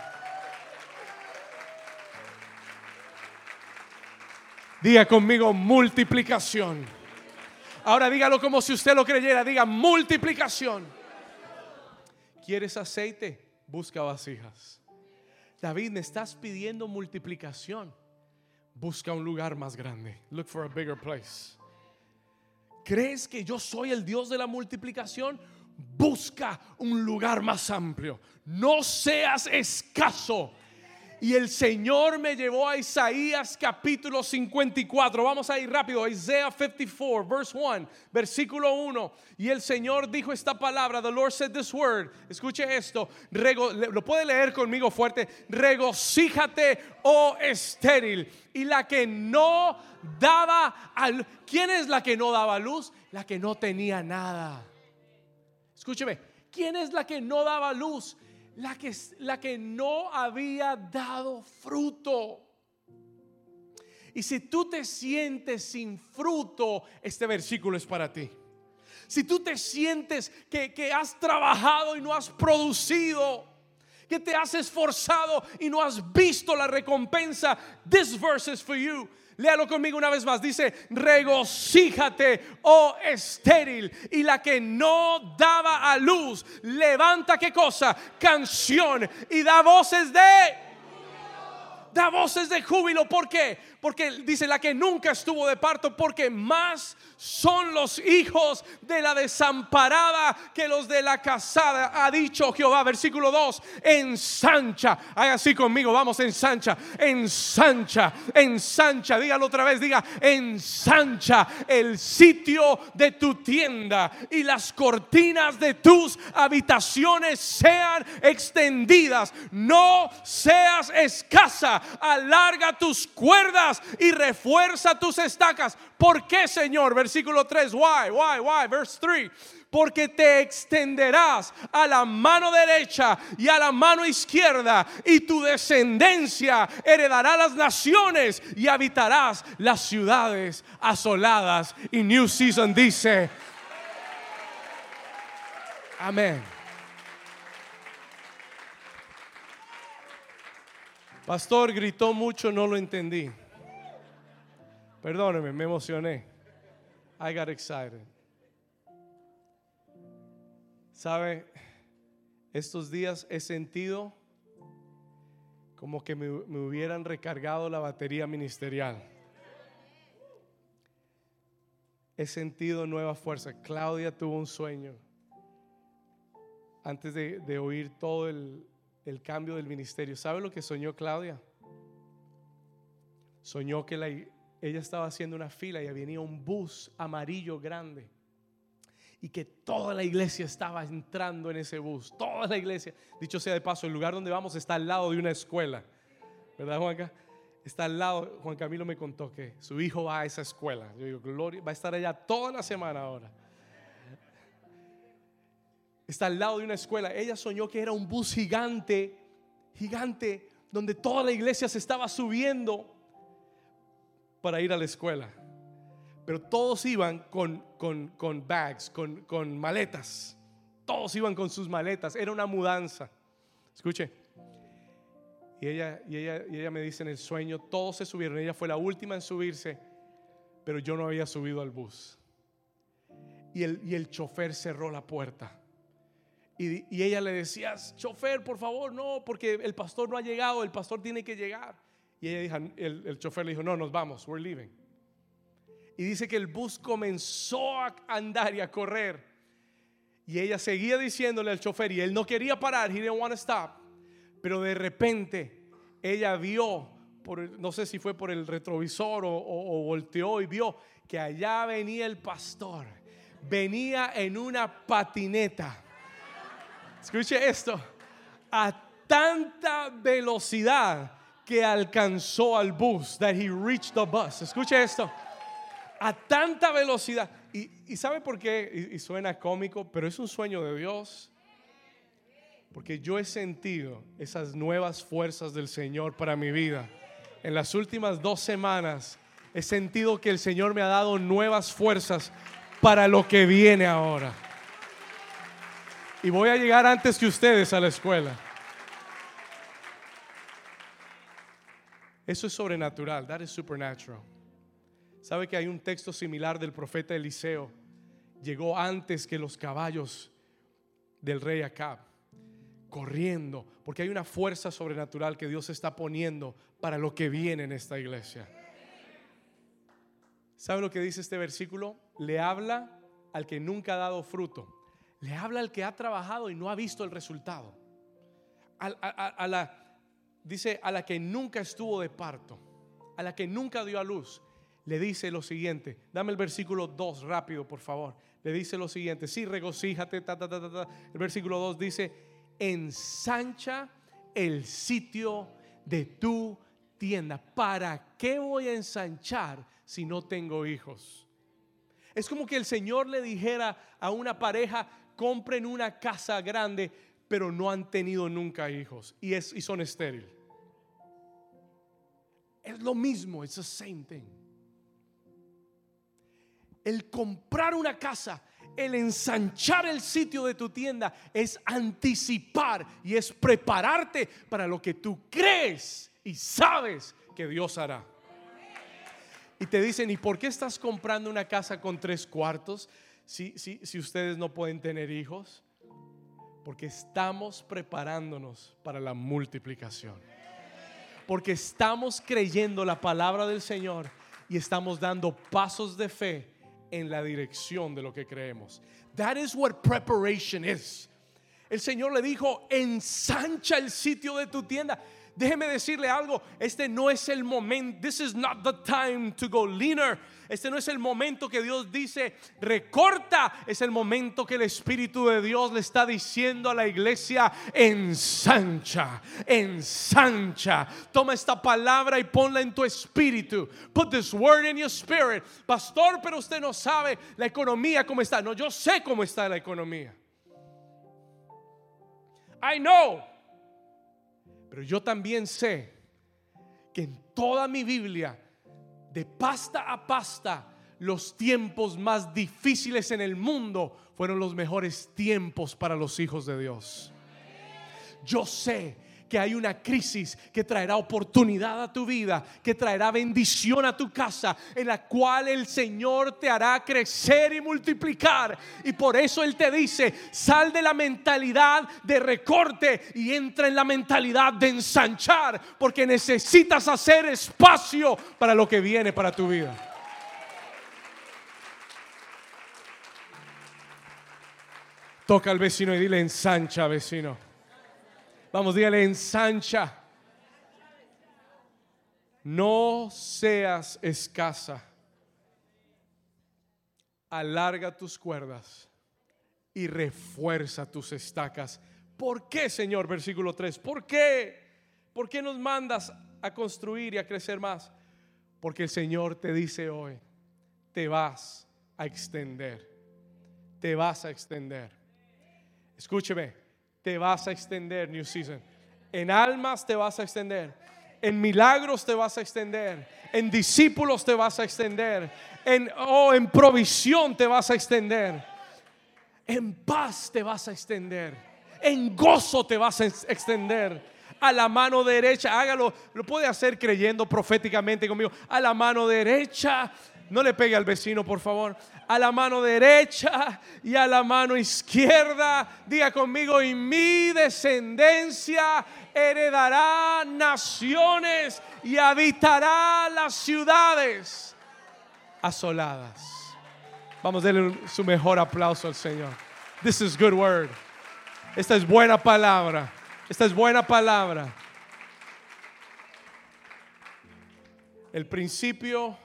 Diga conmigo multiplicación. Ahora dígalo como si usted lo creyera. Diga multiplicación. ¿Quieres aceite? Busca vasijas. David, me estás pidiendo multiplicación. Busca un lugar más grande. Look for a bigger place. ¿Crees que yo soy el Dios de la multiplicación? Busca un lugar más amplio. No seas escaso y el Señor me llevó a Isaías capítulo 54. Vamos a ir rápido. Isaiah 54, verse 1, versículo 1. Y el Señor dijo esta palabra. The Lord said this word. Escuche esto. lo puede leer conmigo fuerte. Regocíjate, oh estéril. Y la que no daba al. ¿Quién es la que no daba luz? La que no tenía nada. Escúcheme. ¿Quién es la que no daba luz? La que, la que no había dado fruto. Y si tú te sientes sin fruto, este versículo es para ti. Si tú te sientes que, que has trabajado y no has producido, que te has esforzado y no has visto la recompensa, this verse is for you. Léalo conmigo una vez más. Dice, regocíjate, oh estéril. Y la que no daba a luz, levanta qué cosa? Canción. Y da voces de... Da voces de júbilo. ¿Por qué? Porque dice la que nunca estuvo de parto, porque más son los hijos de la desamparada que los de la casada, ha dicho Jehová. Versículo 2, ensancha. Haga así conmigo, vamos, ensancha, ensancha, ensancha. Dígalo otra vez, diga, ensancha el sitio de tu tienda y las cortinas de tus habitaciones sean extendidas. No seas escasa, alarga tus cuerdas y refuerza tus estacas. ¿Por qué, Señor? Versículo 3. Why, why, why? Verse 3 porque te extenderás a la mano derecha y a la mano izquierda, y tu descendencia heredará las naciones y habitarás las ciudades asoladas. Y New Season dice, amén. Pastor gritó mucho, no lo entendí. Perdóneme, me emocioné. I got excited. ¿Sabe? estos días he sentido como que me, me hubieran recargado la batería ministerial. He sentido nueva fuerza. Claudia tuvo un sueño antes de, de oír todo el, el cambio del ministerio. ¿Sabe lo que soñó Claudia? Soñó que la, ella estaba haciendo una fila y venía un bus amarillo grande y que toda la iglesia estaba entrando en ese bus, toda la iglesia. Dicho sea de paso, el lugar donde vamos está al lado de una escuela, ¿verdad Juanca? Está al lado, Juan Camilo me contó que su hijo va a esa escuela. Yo digo, Gloria, va a estar allá toda la semana ahora. Está al lado de una escuela. Ella soñó que era un bus gigante, gigante, donde toda la iglesia se estaba subiendo para ir a la escuela. Pero todos iban con, con, bags, con, con maletas. Todos iban con sus maletas. Era una mudanza. Escuche. Y ella, y ella, y ella me dice en el sueño, todos se subieron. Ella fue la última en subirse, pero yo no había subido al bus. Y el, y el chofer cerró la puerta. Y, y, ella le decía, chofer, por favor, no, porque el pastor no ha llegado, el pastor tiene que llegar. Y ella dijo, el, el chofer le dijo, no, nos vamos, we're leaving. Y dice que el bus comenzó a andar y a correr. Y ella seguía diciéndole al chofer, y él no quería parar, he didn't want to stop. Pero de repente ella vio, por, no sé si fue por el retrovisor o, o volteó y vio que allá venía el pastor. Venía en una patineta. Escuche esto. A tanta velocidad que alcanzó al bus, that he reached the bus. Escuche esto. A tanta velocidad. Y, sabe por qué? Y, y suena cómico, pero es un sueño de Dios. Porque yo he sentido esas nuevas fuerzas del Señor para mi vida. En las últimas dos semanas he sentido que el Señor me ha dado nuevas fuerzas para lo que viene ahora. Y voy a llegar antes que ustedes a la escuela. Eso es sobrenatural. That is supernatural. ¿Sabe que hay un texto similar del profeta Eliseo? Llegó antes que los caballos del rey Acab, corriendo, porque hay una fuerza sobrenatural que Dios está poniendo para lo que viene en esta iglesia. ¿Sabe lo que dice este versículo? Le habla al que nunca ha dado fruto. Le habla al que ha trabajado y no ha visto el resultado. A, la, dice, a la que nunca estuvo de parto, a la que nunca dio a luz, le dice lo siguiente. Dame el versículo 2 rápido, por favor. Le dice lo siguiente. Sí, regocíjate. Ta, ta, ta, el versículo 2 dice, ensancha el sitio de tu tienda. ¿Para qué voy a ensanchar si no tengo hijos? Es como que el Señor le dijera a una pareja, compren una casa grande pero no han tenido nunca hijos y, es, y son estériles. Es lo mismo, es the same thing. El comprar una casa, el ensanchar el sitio de tu tienda es anticipar y es prepararte para lo que tú crees y sabes que Dios hará. Y te dicen, ¿y por qué estás comprando una casa con tres cuartos si, si, si ustedes no pueden tener hijos? Porque estamos preparándonos para la multiplicación. Porque estamos creyendo la palabra del Señor y estamos dando pasos de fe en la dirección de lo que creemos. That is what preparation is. El Señor le dijo, ensancha el sitio de tu tienda. Déjeme decirle algo, este no es el momento, this is not the time to go leaner. Este no es el momento que Dios dice, recorta, es el momento que el Espíritu de Dios le está diciendo a la iglesia, ensancha, ensancha. Toma esta palabra y ponla en tu espíritu. Put this word in your spirit. Pastor, pero usted no sabe la economía cómo está. No, yo sé cómo está la economía. I know. Pero yo también sé que en toda mi Biblia, de pasta a pasta, los tiempos más difíciles en el mundo fueron los mejores tiempos para los hijos de Dios. Yo sé que hay una crisis que traerá oportunidad a tu vida, que traerá bendición a tu casa, en la cual el Señor te hará crecer y multiplicar. Y por eso Él te dice, sal de la mentalidad de recorte y entra en la mentalidad de ensanchar, porque necesitas hacer espacio para lo que viene para tu vida. Toca al vecino y dile ensancha, vecino. Vamos, dígale ensancha. No seas escasa. Alarga tus cuerdas y refuerza tus estacas. ¿Por qué, Señor? Versículo 3. ¿Por qué? ¿Por qué nos mandas a construir y a crecer más? Porque el Señor te dice hoy, te vas a extender. Te vas a extender. Escúcheme, te vas a extender, New Season. En almas te vas a extender. En milagros te vas a extender. En discípulos te vas a extender. En, oh, en provisión te vas a extender. En paz te vas a extender. En gozo te vas a extender. A la mano derecha, hágalo, lo puede hacer creyendo proféticamente conmigo. A la mano derecha no le pegue al vecino, por favor. A la mano derecha y a la mano izquierda. Diga conmigo, y mi descendencia heredará naciones y habitará las ciudades asoladas. Vamos a darle su mejor aplauso al Señor. This is good word. Esta es buena palabra. Esta es buena palabra. El principio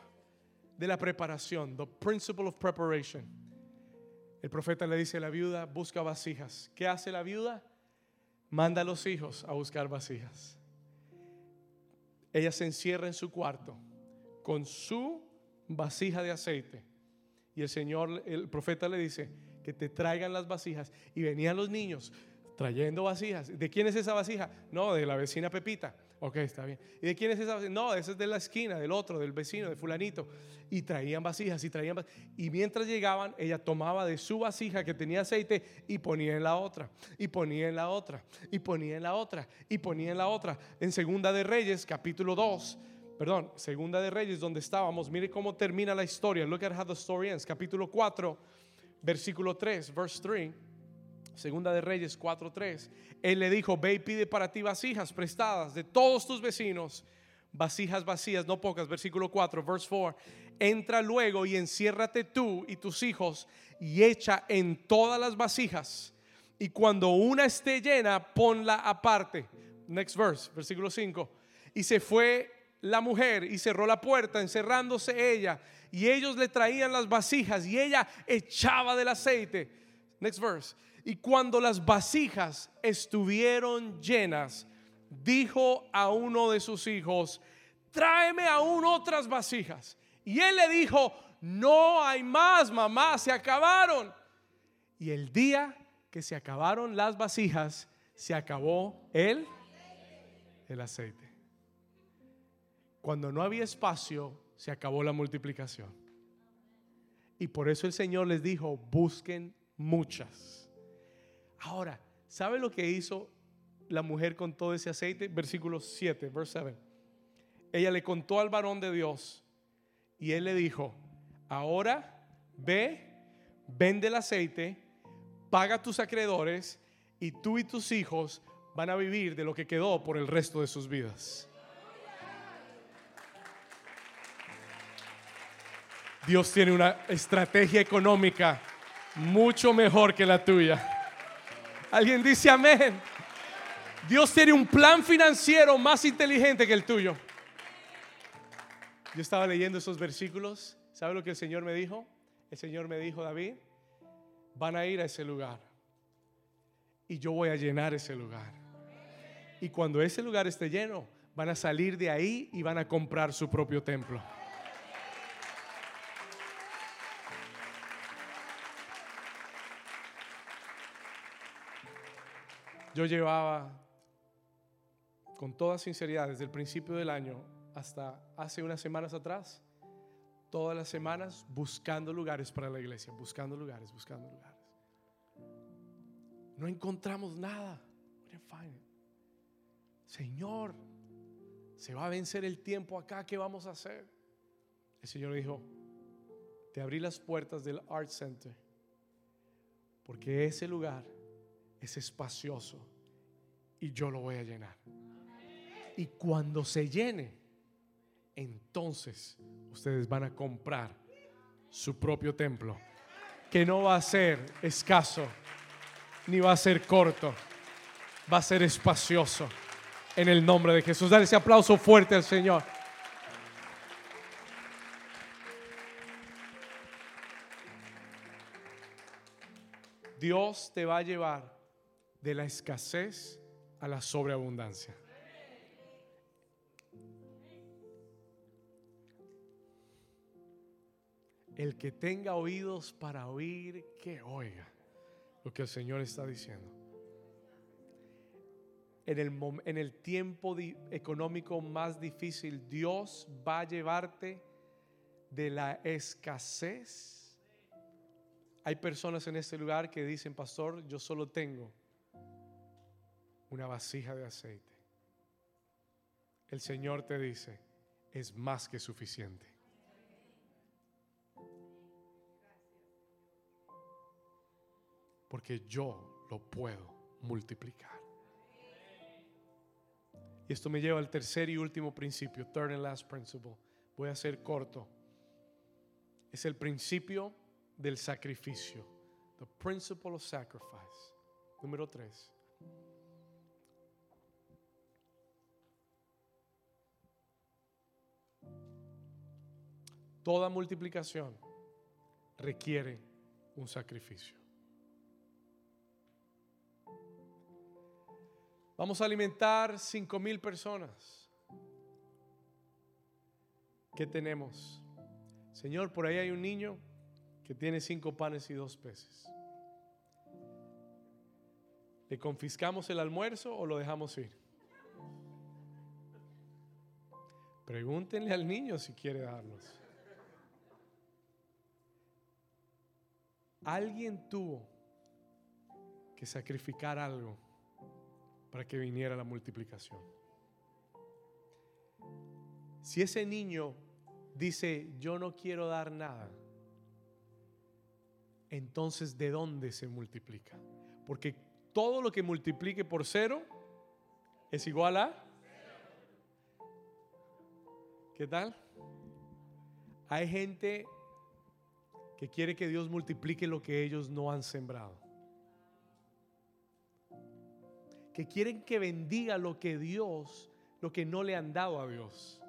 de la preparación, the principle of preparation. El profeta le dice a la viuda, busca vasijas. ¿Qué hace la viuda? Manda a los hijos a buscar vasijas. Ella se encierra en su cuarto con su vasija de aceite. Y el Señor, el profeta le dice que te traigan las vasijas. Y venían los niños trayendo vasijas. ¿De quién es esa vasija? No, de la vecina Pepita. Ok, está bien. ¿Y de quién es esa? No, esa es de la esquina, del otro, del vecino, de fulanito. Y traían vasijas y traían vasijas. Y mientras llegaban, ella tomaba de su vasija que tenía aceite y ponía en la otra. Y ponía en la otra. Y ponía en la otra. Y ponía en la otra. En Segunda de Reyes, capítulo 2. Perdón, Segunda de Reyes, donde estábamos. Mire cómo termina la historia. Look at how the story ends. Capítulo 4, versículo 3, verse 3. Segunda de Reyes 4:3. Él le dijo, ve y pide para ti vasijas prestadas de todos tus vecinos, vasijas vacías, no pocas. Versículo 4, verse 4. Entra luego y enciérrate tú y tus hijos y echa en todas las vasijas. Y cuando una esté llena, ponla aparte. Next verse, versículo 5. Y se fue la mujer y cerró la puerta, encerrándose ella. Y ellos le traían las vasijas y ella echaba del aceite. Next verse. Y cuando las vasijas estuvieron llenas, dijo a uno de sus hijos, tráeme aún otras vasijas. Y él le dijo, no hay más, mamá, se acabaron. Y el día que se acabaron las vasijas, se acabó el, el aceite. Cuando no había espacio, se acabó la multiplicación. Y por eso el Señor les dijo, busquen muchas. Ahora, ¿sabe lo que hizo la mujer con todo ese aceite? Versículo 7, verse 7. Ella le contó al varón de Dios y él le dijo, ahora ve, vende el aceite, paga tus acreedores y tú y tus hijos van a vivir de lo que quedó por el resto de sus vidas. Dios tiene una estrategia económica mucho mejor que la tuya. Alguien dice amén. Dios tiene un plan financiero más inteligente que el tuyo. Yo estaba leyendo esos versículos. ¿Sabe lo que el Señor me dijo? El Señor me dijo, David, van a ir a ese lugar. Y yo voy a llenar ese lugar. Y cuando ese lugar esté lleno, van a salir de ahí y van a comprar su propio templo. Yo llevaba, con toda sinceridad, desde el principio del año hasta hace unas semanas atrás, todas las semanas buscando lugares para la iglesia, buscando lugares, buscando lugares. No encontramos nada. Señor, se va a vencer el tiempo acá, ¿qué vamos a hacer? El Señor dijo, te abrí las puertas del Art Center, porque ese lugar es espacioso y yo lo voy a llenar. Y cuando se llene, entonces ustedes van a comprar su propio templo, que no va a ser escaso, ni va a ser corto, va a ser espacioso. En el nombre de Jesús, dale ese aplauso fuerte al Señor. Dios te va a llevar de la escasez a la sobreabundancia. El que tenga oídos para oír, que oiga lo que el Señor está diciendo. En el, en el tiempo económico más difícil, Dios va a llevarte de la escasez. Hay personas en este lugar que dicen, pastor, yo solo tengo una vasija de aceite. El Señor te dice, es más que suficiente. porque yo lo puedo multiplicar. Y esto me lleva al tercer y último principio, third and last principle. Voy a ser corto. Es el principio del sacrificio. The principle of sacrifice. Número tres. Toda multiplicación requiere un sacrificio. Vamos a alimentar cinco mil personas. ¿Qué tenemos? Señor, por ahí hay un niño que tiene cinco panes y dos peces. ¿Le confiscamos el almuerzo o lo dejamos ir? Pregúntenle al niño si quiere darlos. Alguien tuvo que sacrificar algo para que viniera la multiplicación. Si ese niño dice, yo no quiero dar nada, entonces ¿de dónde se multiplica? Porque todo lo que multiplique por cero es igual a... ¿Qué tal? Hay gente que quiere que Dios multiplique lo que ellos no han sembrado que quieren que bendiga lo que Dios, lo que no le han dado a Dios.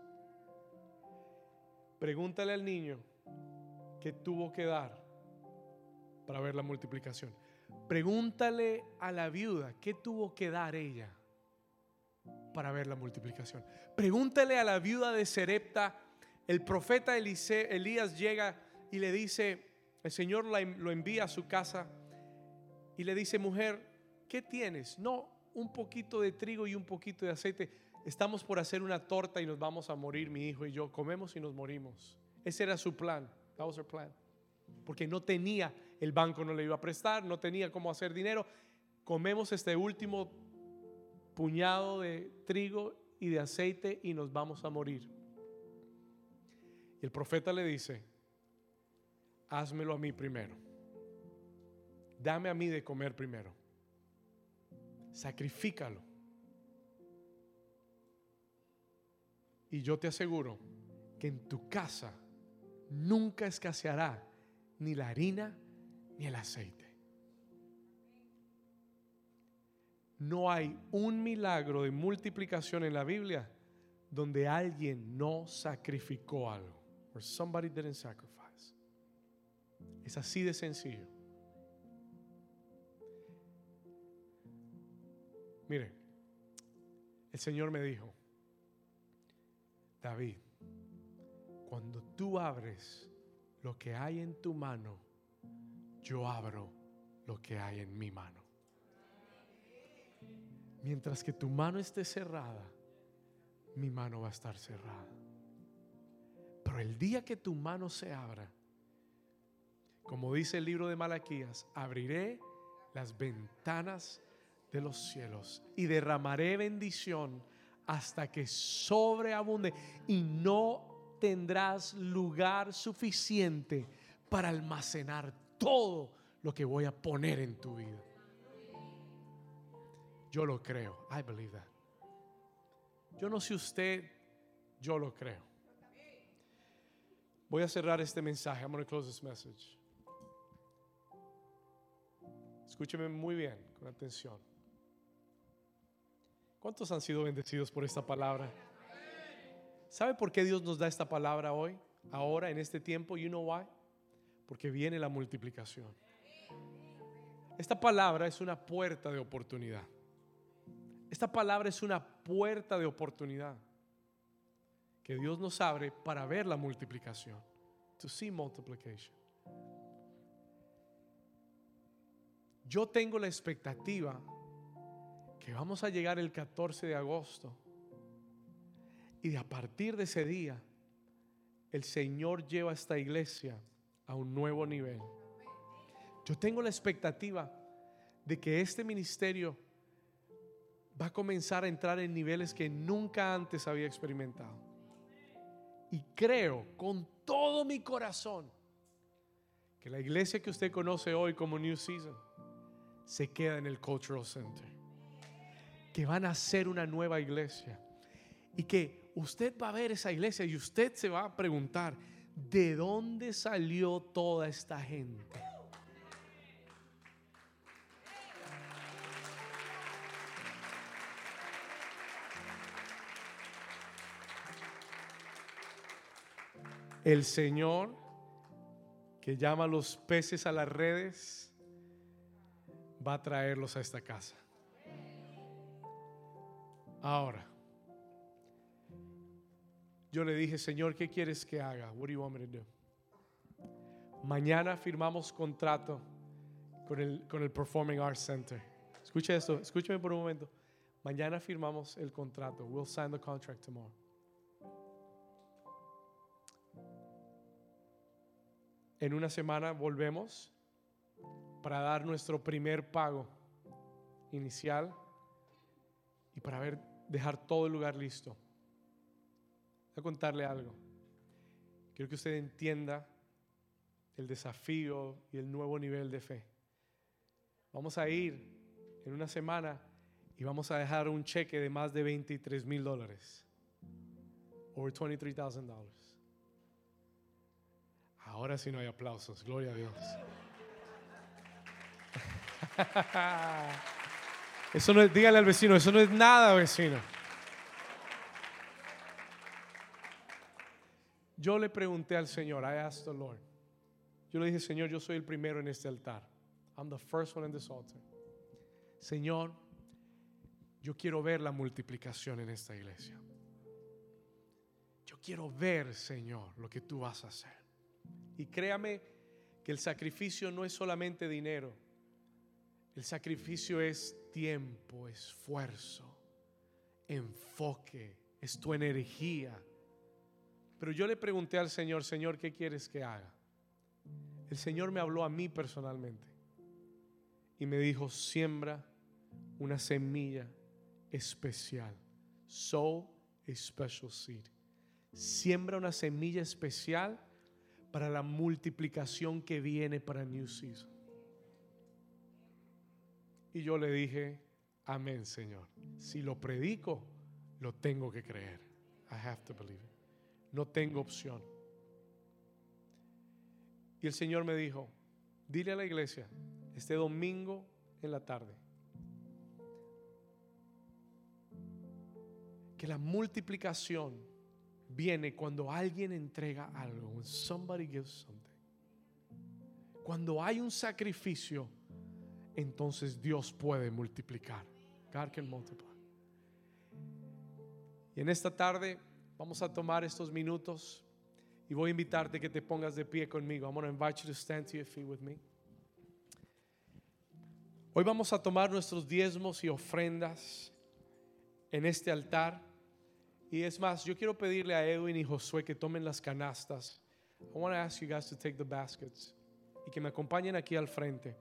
Pregúntale al niño qué tuvo que dar para ver la multiplicación. Pregúntale a la viuda qué tuvo que dar ella para ver la multiplicación. Pregúntale a la viuda de Serepta, el profeta Elías llega y le dice, el Señor lo envía a su casa y le dice, mujer, ¿qué tienes? No, un poquito de trigo y un poquito de aceite. Estamos por hacer una torta y nos vamos a morir, mi hijo y yo. Comemos y nos morimos. Ese era su plan. That was her plan. Porque no tenía, el banco no le iba a prestar, no tenía cómo hacer dinero. Comemos este último puñado de trigo y de aceite y nos vamos a morir. Y el profeta le dice, házmelo a mí primero. Dame a mí de comer primero sacrifícalo. Y yo te aseguro que en tu casa nunca escaseará ni la harina ni el aceite. No hay un milagro de multiplicación en la Biblia donde alguien no sacrificó algo. Or somebody didn't sacrifice. Es así de sencillo. Mire, el Señor me dijo, David, cuando tú abres lo que hay en tu mano, yo abro lo que hay en mi mano. Mientras que tu mano esté cerrada, mi mano va a estar cerrada. Pero el día que tu mano se abra, como dice el libro de Malaquías, abriré las ventanas de los cielos y derramaré bendición hasta que sobreabunde y no tendrás lugar suficiente para almacenar todo lo que voy a poner en tu vida. Yo lo creo. I believe that. Yo no sé usted, yo lo creo. Voy a cerrar este mensaje. I'm going to close this message. Escúcheme muy bien, con atención. ¿Cuántos han sido bendecidos por esta palabra? ¿Sabe por qué Dios nos da esta palabra hoy? Ahora, en este tiempo, you know why? Porque viene la multiplicación. Esta palabra es una puerta de oportunidad. Esta palabra es una puerta de oportunidad que Dios nos abre para ver la multiplicación. To see multiplication. Yo tengo la expectativa que vamos a llegar el 14 de agosto y a partir de ese día el Señor lleva esta iglesia a un nuevo nivel. Yo tengo la expectativa de que este ministerio va a comenzar a entrar en niveles que nunca antes había experimentado. Y creo con todo mi corazón que la iglesia que usted conoce hoy como New Season se queda en el Cultural Center. Que van a ser una nueva iglesia. Y que usted va a ver esa iglesia y usted se va a preguntar, ¿de dónde salió toda esta gente? El Señor que llama a los peces a las redes va a traerlos a esta casa. Ahora, yo le dije, Señor, ¿qué quieres que haga? What do you want me to do? Mañana firmamos contrato con el, con el Performing Arts Center. Escuche esto, escúcheme por un momento. Mañana firmamos el contrato. We'll sign the contract tomorrow. En una semana volvemos para dar nuestro primer pago inicial y para ver, dejar todo el lugar listo. Voy a contarle algo. Quiero que usted entienda el desafío y el nuevo nivel de fe. Vamos a ir en una semana y vamos a dejar un cheque de más de 23 mil dólares. Over $23,000. Ahora sí no hay aplausos, gloria a Dios. (laughs) Eso no es, dígale al vecino, eso no es nada, vecino. Yo le pregunté al Señor, I asked the Lord. Yo le dije, Señor, yo soy el primero en este altar. I'm the first one in this altar. Señor, yo quiero ver la multiplicación en esta iglesia. Yo quiero ver, Señor, lo que tú vas a hacer. Y créame que el sacrificio no es solamente dinero. El sacrificio es tiempo, esfuerzo, enfoque, es tu energía. Pero yo le pregunté al Señor, Señor, ¿qué quieres que haga? El Señor me habló a mí personalmente y me dijo, siembra una semilla especial. Sow a special seed. Siembra una semilla especial para la multiplicación que viene para New Season. Y yo le dije, amén, Señor. Si lo predico, lo tengo que creer. I have to believe it. No tengo opción. Y el Señor me dijo, dile a la iglesia, este domingo en la tarde, que la multiplicación viene cuando alguien entrega algo. When somebody gives something. Cuando hay un sacrificio, entonces Dios puede multiplicar. God can multiply. Y en esta tarde vamos a tomar estos minutos y voy a invitarte que te pongas de pie conmigo. I'm going to invite you to stand to your feet with me. Hoy vamos a tomar nuestros diezmos y ofrendas en este altar. Y es más, yo quiero pedirle a Edwin y Josué que tomen las canastas. I want to ask you guys to take the baskets y que me acompañen aquí al frente.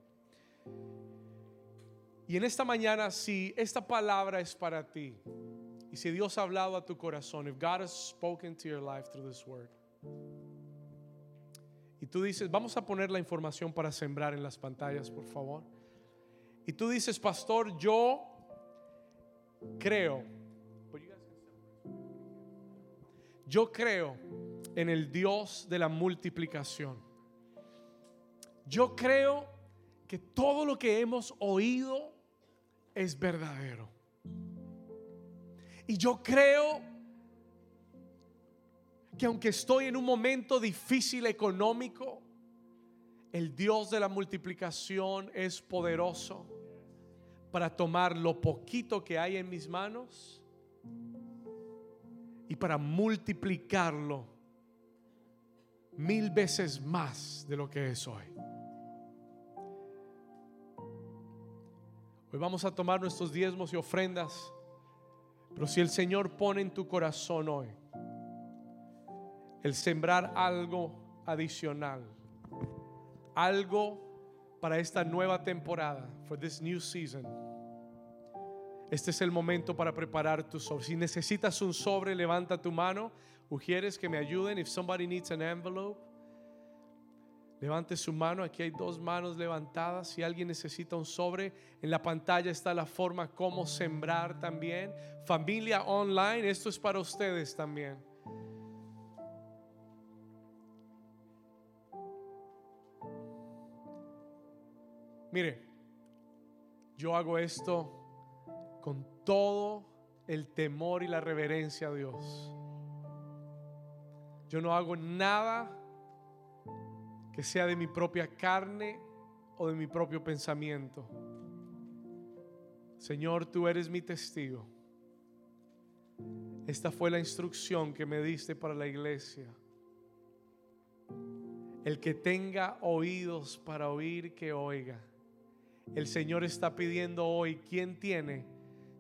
Y en esta mañana, si esta palabra es para ti, y si Dios ha hablado a tu corazón, if God has spoken to your life through this word, y tú dices, vamos a poner la información para sembrar en las pantallas, por favor. Y tú dices, pastor, yo creo, yo creo en el Dios de la multiplicación. Yo creo que todo lo que hemos oído es verdadero. Y yo creo que aunque estoy en un momento difícil económico, el Dios de la multiplicación es poderoso para tomar lo poquito que hay en mis manos y para multiplicarlo mil veces más de lo que es hoy. Hoy vamos a tomar nuestros diezmos y ofrendas, pero si el Señor pone en tu corazón hoy el sembrar algo adicional, algo para esta nueva temporada, for this new season. Este es el momento para preparar tu sobre. Si necesitas un sobre, levanta tu mano. Ujieres que me ayuden. If somebody needs an envelope, levante su mano. Aquí hay dos manos levantadas. Si alguien necesita un sobre, en la pantalla está la forma cómo sembrar también. Familia online, esto es para ustedes también. Mire, yo hago esto con todo el temor y la reverencia a Dios. Yo no hago nada que sea de mi propia carne o de mi propio pensamiento. Señor, tú eres mi testigo. Esta fue la instrucción que me diste para la iglesia. El que tenga oídos para oír, que oiga. El Señor está pidiendo hoy, ¿quién tiene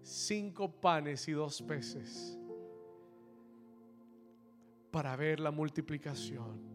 cinco panes y dos peces? Para ver la multiplicación.